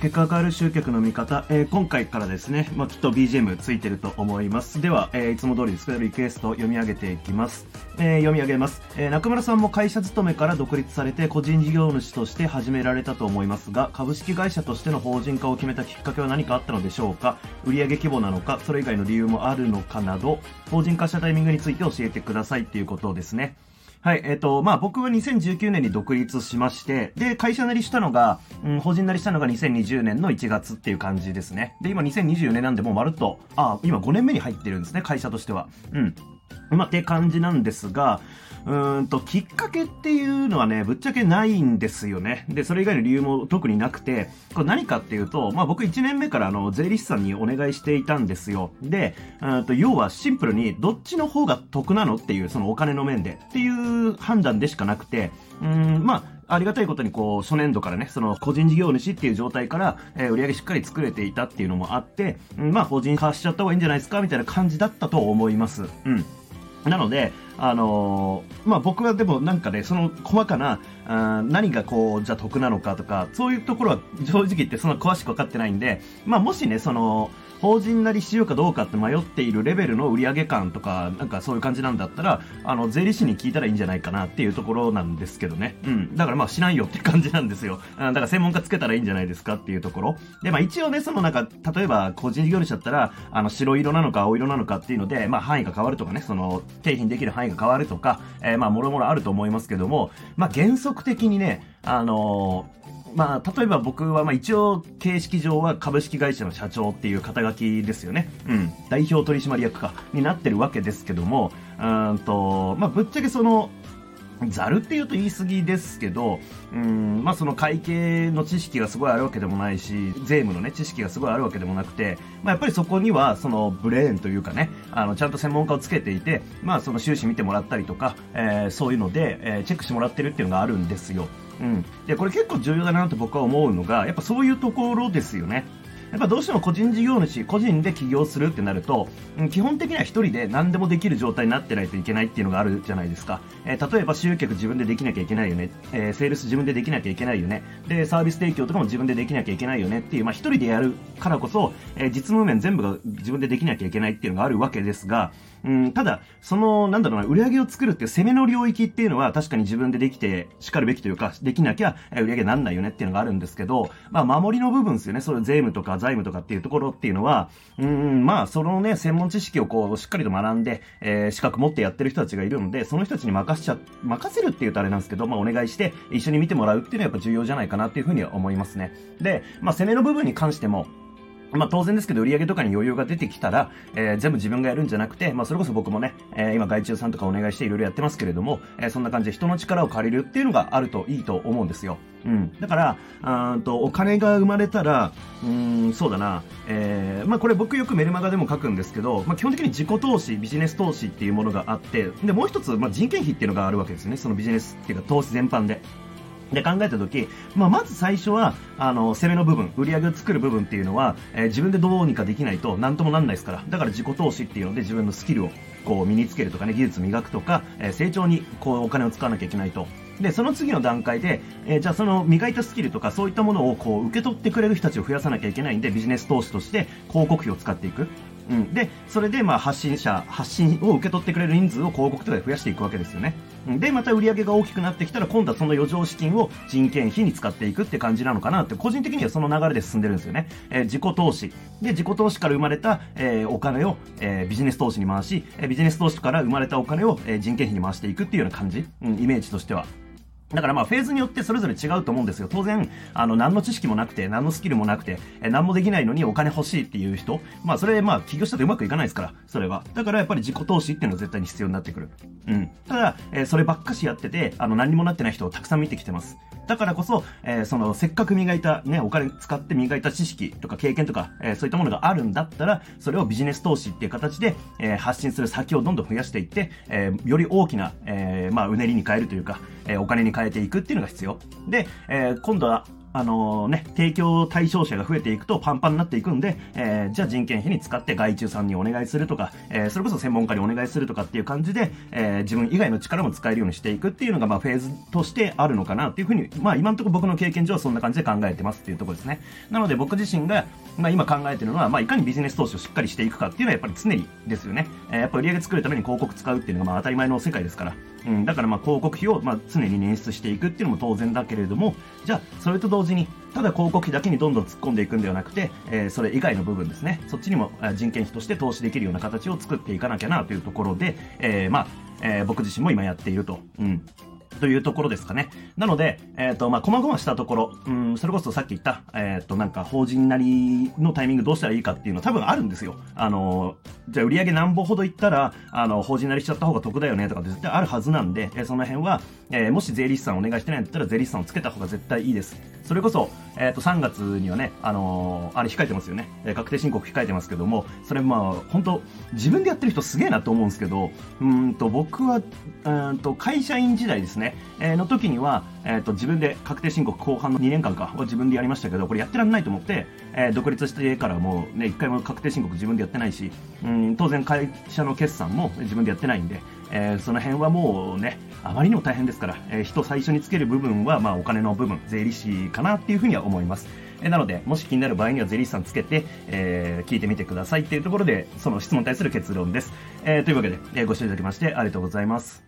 結果が変わる集客の見方、えー、今回からですね、まあ、きっと BGM ついてると思います。では、えー、いつも通りですけど、リクエストを読み上げていきます。えー、読み上げます、え、中村さんも会社勤めから独立されて個人事業主として始められたと思いますが、株式会社としての法人化を決めたきっかけは何かあったのでしょうか？売上規模なのか、それ以外の理由もあるのかなど、法人化したタイミングについて教えてくださいっていうことですね。はい、えっ、ー、と、まあ、僕は2019年に独立しまして、で、会社なりしたのが、うん、法人なりしたのが2020年の1月っていう感じですね。で、今2024年なんでもうまるっと、あ、今5年目に入ってるんですね、会社としては。うん。まあ、って感じなんですが、うんと、きっかけっていうのはね、ぶっちゃけないんですよね。で、それ以外の理由も特になくて、これ何かっていうと、まあ僕1年目からあの、税理士さんにお願いしていたんですよ。で、うんと、要はシンプルに、どっちの方が得なのっていう、そのお金の面で、っていう判断でしかなくて、うん、まあ、ありがたいことにこう、初年度からね、その個人事業主っていう状態から、えー、売上しっかり作れていたっていうのもあって、うん、まあ、法人化しちゃった方がいいんじゃないですかみたいな感じだったと思います。うん。なので、あのー、まあ、僕はでもなんかね、その細かな、あ何がこう、じゃ得なのかとか、そういうところは正直言ってそんな詳しく分かってないんで、まあ、もしね、その、法人なりしようかどうかって迷っているレベルの売上感とか、なんかそういう感じなんだったら、あの、税理士に聞いたらいいんじゃないかなっていうところなんですけどね。うん。だからまあしないよって感じなんですよ。だから専門家つけたらいいんじゃないですかっていうところ。で、まあ一応ね、そのなんか、例えば個人事業主だったら、あの、白色なのか青色なのかっていうので、まあ範囲が変わるとかね、その、景品できる範囲が変わるとか、えー、まあもろもろあると思いますけども、まあ原則的にね、あのーまあ、例えば僕は、まあ、一応、形式上は株式会社の社長っていう肩書きですよね。うん。代表取締役か、になってるわけですけども、うんと、まあ、ぶっちゃけその、ざるって言うと言い過ぎですけど、うん、まあその会計の知識がすごいあるわけでもないし、税務のね、知識がすごいあるわけでもなくて、まあやっぱりそこにはそのブレーンというかね、あの、ちゃんと専門家をつけていて、まあその収支見てもらったりとか、えー、そういうので、えー、チェックしてもらってるっていうのがあるんですよ。うん。で、これ結構重要だなと僕は思うのが、やっぱそういうところですよね。やっぱどうしても個人事業主、個人で起業するってなると、基本的には一人で何でもできる状態になってないといけないっていうのがあるじゃないですか。えー、例えば集客自分でできなきゃいけないよね。えー、セールス自分でできなきゃいけないよね。で、サービス提供とかも自分でできなきゃいけないよねっていう、まあ一人でやるからこそ、えー、実務面全部が自分でできなきゃいけないっていうのがあるわけですが、うん、ただ、その、なんだろうな、売り上げを作るっていう攻めの領域っていうのは確かに自分でできて、しかるべきというか、できなきゃ売り上げなんないよねっていうのがあるんですけど、まあ、守りの部分ですよね。それ税務とか財務とかっていうところっていうのは、うん、まあ、そのね、専門知識をこう、しっかりと学んで、えー、資格持ってやってる人たちがいるので、その人たちに任しちゃ、任せるって言うとあれなんですけど、まあ、お願いして、一緒に見てもらうっていうのはやっぱ重要じゃないかなっていうふうには思いますね。で、まあ、攻めの部分に関しても、まあ当然ですけど、売り上げとかに余裕が出てきたら、えー、全部自分がやるんじゃなくて、まあそれこそ僕もね、えー、今外注さんとかお願いしていろいろやってますけれども、えー、そんな感じで人の力を借りるっていうのがあるといいと思うんですよ。うん。だから、うんと、お金が生まれたら、うん、そうだな、えー、まあこれ僕よくメルマガでも書くんですけど、まあ基本的に自己投資、ビジネス投資っていうものがあって、で、もう一つ、まあ人件費っていうのがあるわけですね。そのビジネスっていうか投資全般で。で考えたとき、まあ、まず最初は、あの、攻めの部分、売り上げを作る部分っていうのは、えー、自分でどうにかできないと何ともなんないですから。だから自己投資っていうので自分のスキルをこう身につけるとかね、技術磨くとか、えー、成長にこうお金を使わなきゃいけないと。で、その次の段階で、えー、じゃあその磨いたスキルとかそういったものをこう受け取ってくれる人たちを増やさなきゃいけないんで、ビジネス投資として広告費を使っていく。うん。で、それでまあ発信者、発信を受け取ってくれる人数を広告とかで増やしていくわけですよね。で、また売り上げが大きくなってきたら、今度はその余剰資金を人件費に使っていくって感じなのかなって、個人的にはその流れで進んでるんですよね。えー、自己投資。で、自己投資から生まれた、えー、お金を、えー、ビジネス投資に回し、え、ビジネス投資から生まれたお金を、え、人件費に回していくっていうような感じ、うん、イメージとしては。だからまあフェーズによってそれぞれ違うと思うんですよ。当然、あの、何の知識もなくて、何のスキルもなくて、え何もできないのにお金欲しいっていう人、まあそれまあ起業したとうまくいかないですから、それは。だからやっぱり自己投資っていうのは絶対に必要になってくる。うん。ただ、えー、そればっかしやってて、あの、何にもなってない人をたくさん見てきてます。だからこそ、えー、その、せっかく磨いた、ね、お金使って磨いた知識とか経験とか、えー、そういったものがあるんだったら、それをビジネス投資っていう形で、え発信する先をどんどん増やしていって、えより大きな、えまあ、うねりに変えるというか、えお金に変えていくっていうのが必要。で、え今度は、あのね、提供対象者が増えていくとパンパンになっていくんで、えー、じゃあ人件費に使って外注さんにお願いするとか、えー、それこそ専門家にお願いするとかっていう感じで、えー、自分以外の力も使えるようにしていくっていうのが、まあ、フェーズとしてあるのかなっていうふうに、まあ、今のところ僕の経験上はそんな感じで考えてますっていうところですね。なので僕自身が、まあ、今考えてるのは、まあ、いかにビジネス投資をしっかりしていくかっていうのはやっぱり常にですよね。えー、やっぱ売上作るために広告使うっていうのがまあ当たり前の世界ですから。うん、だからまあ広告費をまあ常に捻出していくっていうのも当然だけれども、じゃあそれと同時に、ただ広告費だけにどんどん突っ込んでいくんではなくて、えー、それ以外の部分ですね、そっちにも人件費として投資できるような形を作っていかなきゃなというところで、えー、まあ、えー、僕自身も今やっていると。うん。というところですかね。なので、えっ、ー、と、まあ、細々したところ、うん、それこそさっき言った、えっ、ー、と、なんか、法人なりのタイミングどうしたらいいかっていうの多分あるんですよ。あの、じゃあ売上何歩ほどいったら、あの、法人なりしちゃった方が得だよねとか絶対あるはずなんで、えー、その辺は、え、もし税理士さんお願いしてないんだったら税理士さんをつけた方が絶対いいです。それこそ、えっ、と、3月にはね、あの、あれ控えてますよね。え、確定申告控えてますけども、それまあ、本当自分でやってる人すげえなと思うんですけど、うんと、僕は、うんと、会社員時代ですね、えー、の時には、えっ、と、自分で確定申告後半の2年間かは自分でやりましたけど、これやってらんないと思って、え独立してからもうね、一回も確定申告自分でやってないし、うん、当然会社の決算も自分でやってないんで、えー、その辺はもうね、あまりにも大変ですから、え、人最初につける部分は、まあ、お金の部分、税理士かなっていうふうには思います。え、なので、もし気になる場合には税理士さんつけて、えー、聞いてみてくださいっていうところで、その質問に対する結論です。えー、というわけで、えー、ご視聴いただきましてありがとうございます。